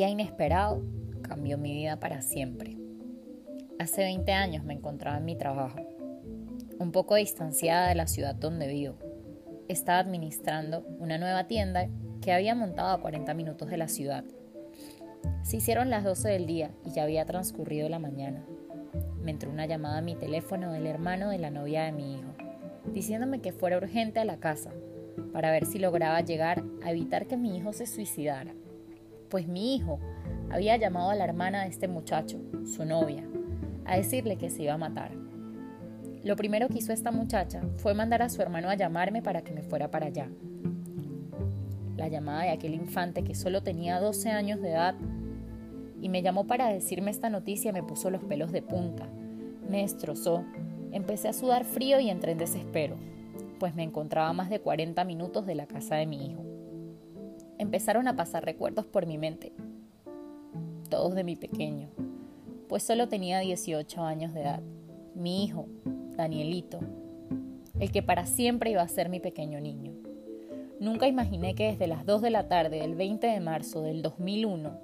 día inesperado cambió mi vida para siempre. Hace 20 años me encontraba en mi trabajo, un poco distanciada de la ciudad donde vivo. Estaba administrando una nueva tienda que había montado a 40 minutos de la ciudad. Se hicieron las 12 del día y ya había transcurrido la mañana. Me entró una llamada a mi teléfono del hermano de la novia de mi hijo, diciéndome que fuera urgente a la casa para ver si lograba llegar a evitar que mi hijo se suicidara pues mi hijo había llamado a la hermana de este muchacho, su novia, a decirle que se iba a matar. Lo primero que hizo esta muchacha fue mandar a su hermano a llamarme para que me fuera para allá. La llamada de aquel infante que solo tenía 12 años de edad y me llamó para decirme esta noticia me puso los pelos de punta, me destrozó, empecé a sudar frío y entré en desespero, pues me encontraba a más de 40 minutos de la casa de mi hijo empezaron a pasar recuerdos por mi mente, todos de mi pequeño, pues solo tenía 18 años de edad. Mi hijo, Danielito, el que para siempre iba a ser mi pequeño niño. Nunca imaginé que desde las 2 de la tarde del 20 de marzo del 2001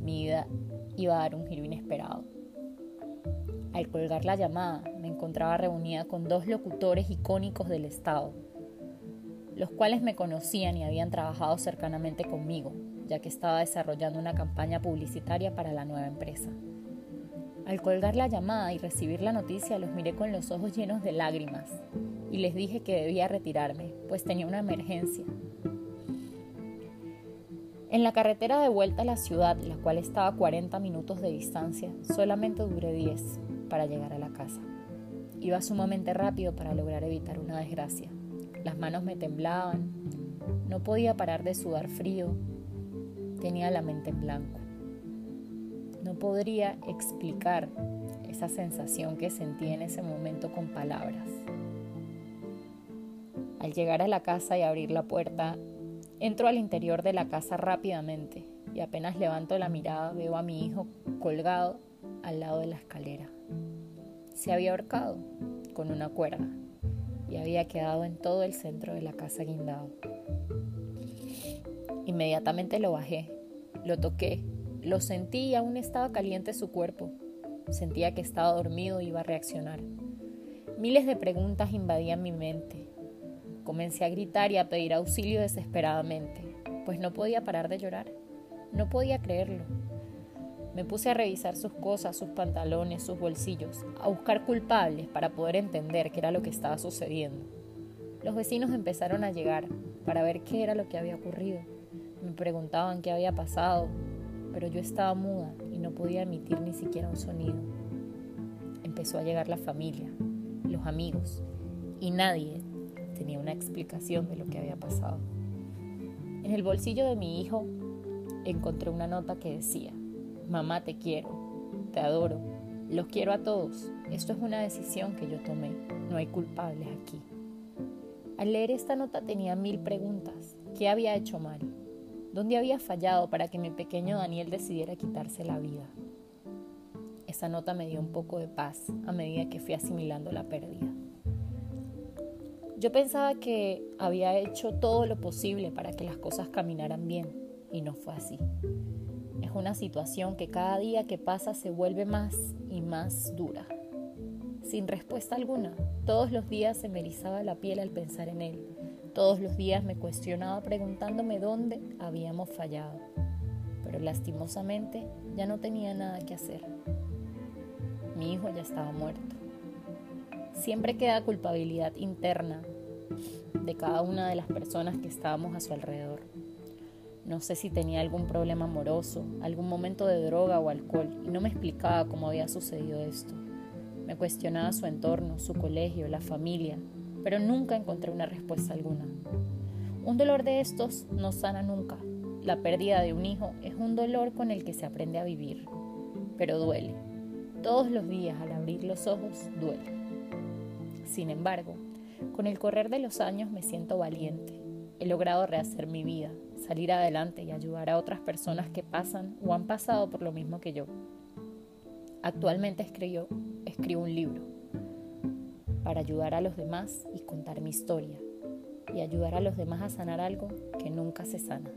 mi vida iba a dar un giro inesperado. Al colgar la llamada me encontraba reunida con dos locutores icónicos del Estado, los cuales me conocían y habían trabajado cercanamente conmigo, ya que estaba desarrollando una campaña publicitaria para la nueva empresa. Al colgar la llamada y recibir la noticia, los miré con los ojos llenos de lágrimas y les dije que debía retirarme, pues tenía una emergencia. En la carretera de vuelta a la ciudad, la cual estaba a 40 minutos de distancia, solamente duré 10 para llegar a la casa. Iba sumamente rápido para lograr evitar una desgracia. Las manos me temblaban, no podía parar de sudar frío, tenía la mente en blanco. No podría explicar esa sensación que sentí en ese momento con palabras. Al llegar a la casa y abrir la puerta, entro al interior de la casa rápidamente y apenas levanto la mirada veo a mi hijo colgado al lado de la escalera. Se había ahorcado con una cuerda y había quedado en todo el centro de la casa guindado. Inmediatamente lo bajé, lo toqué, lo sentí y aún estaba caliente su cuerpo. Sentía que estaba dormido y iba a reaccionar. Miles de preguntas invadían mi mente. Comencé a gritar y a pedir auxilio desesperadamente, pues no podía parar de llorar. No podía creerlo. Me puse a revisar sus cosas, sus pantalones, sus bolsillos, a buscar culpables para poder entender qué era lo que estaba sucediendo. Los vecinos empezaron a llegar para ver qué era lo que había ocurrido. Me preguntaban qué había pasado, pero yo estaba muda y no podía emitir ni siquiera un sonido. Empezó a llegar la familia, los amigos, y nadie tenía una explicación de lo que había pasado. En el bolsillo de mi hijo encontré una nota que decía, Mamá, te quiero, te adoro, los quiero a todos. Esto es una decisión que yo tomé, no hay culpables aquí. Al leer esta nota tenía mil preguntas. ¿Qué había hecho mal? ¿Dónde había fallado para que mi pequeño Daniel decidiera quitarse la vida? Esa nota me dio un poco de paz a medida que fui asimilando la pérdida. Yo pensaba que había hecho todo lo posible para que las cosas caminaran bien y no fue así una situación que cada día que pasa se vuelve más y más dura. Sin respuesta alguna, todos los días se me erizaba la piel al pensar en él. Todos los días me cuestionaba preguntándome dónde habíamos fallado. Pero lastimosamente ya no tenía nada que hacer. Mi hijo ya estaba muerto. Siempre queda culpabilidad interna de cada una de las personas que estábamos a su alrededor. No sé si tenía algún problema amoroso, algún momento de droga o alcohol, y no me explicaba cómo había sucedido esto. Me cuestionaba su entorno, su colegio, la familia, pero nunca encontré una respuesta alguna. Un dolor de estos no sana nunca. La pérdida de un hijo es un dolor con el que se aprende a vivir, pero duele. Todos los días al abrir los ojos duele. Sin embargo, con el correr de los años me siento valiente. He logrado rehacer mi vida, salir adelante y ayudar a otras personas que pasan o han pasado por lo mismo que yo. Actualmente escribo, escribo un libro para ayudar a los demás y contar mi historia y ayudar a los demás a sanar algo que nunca se sana.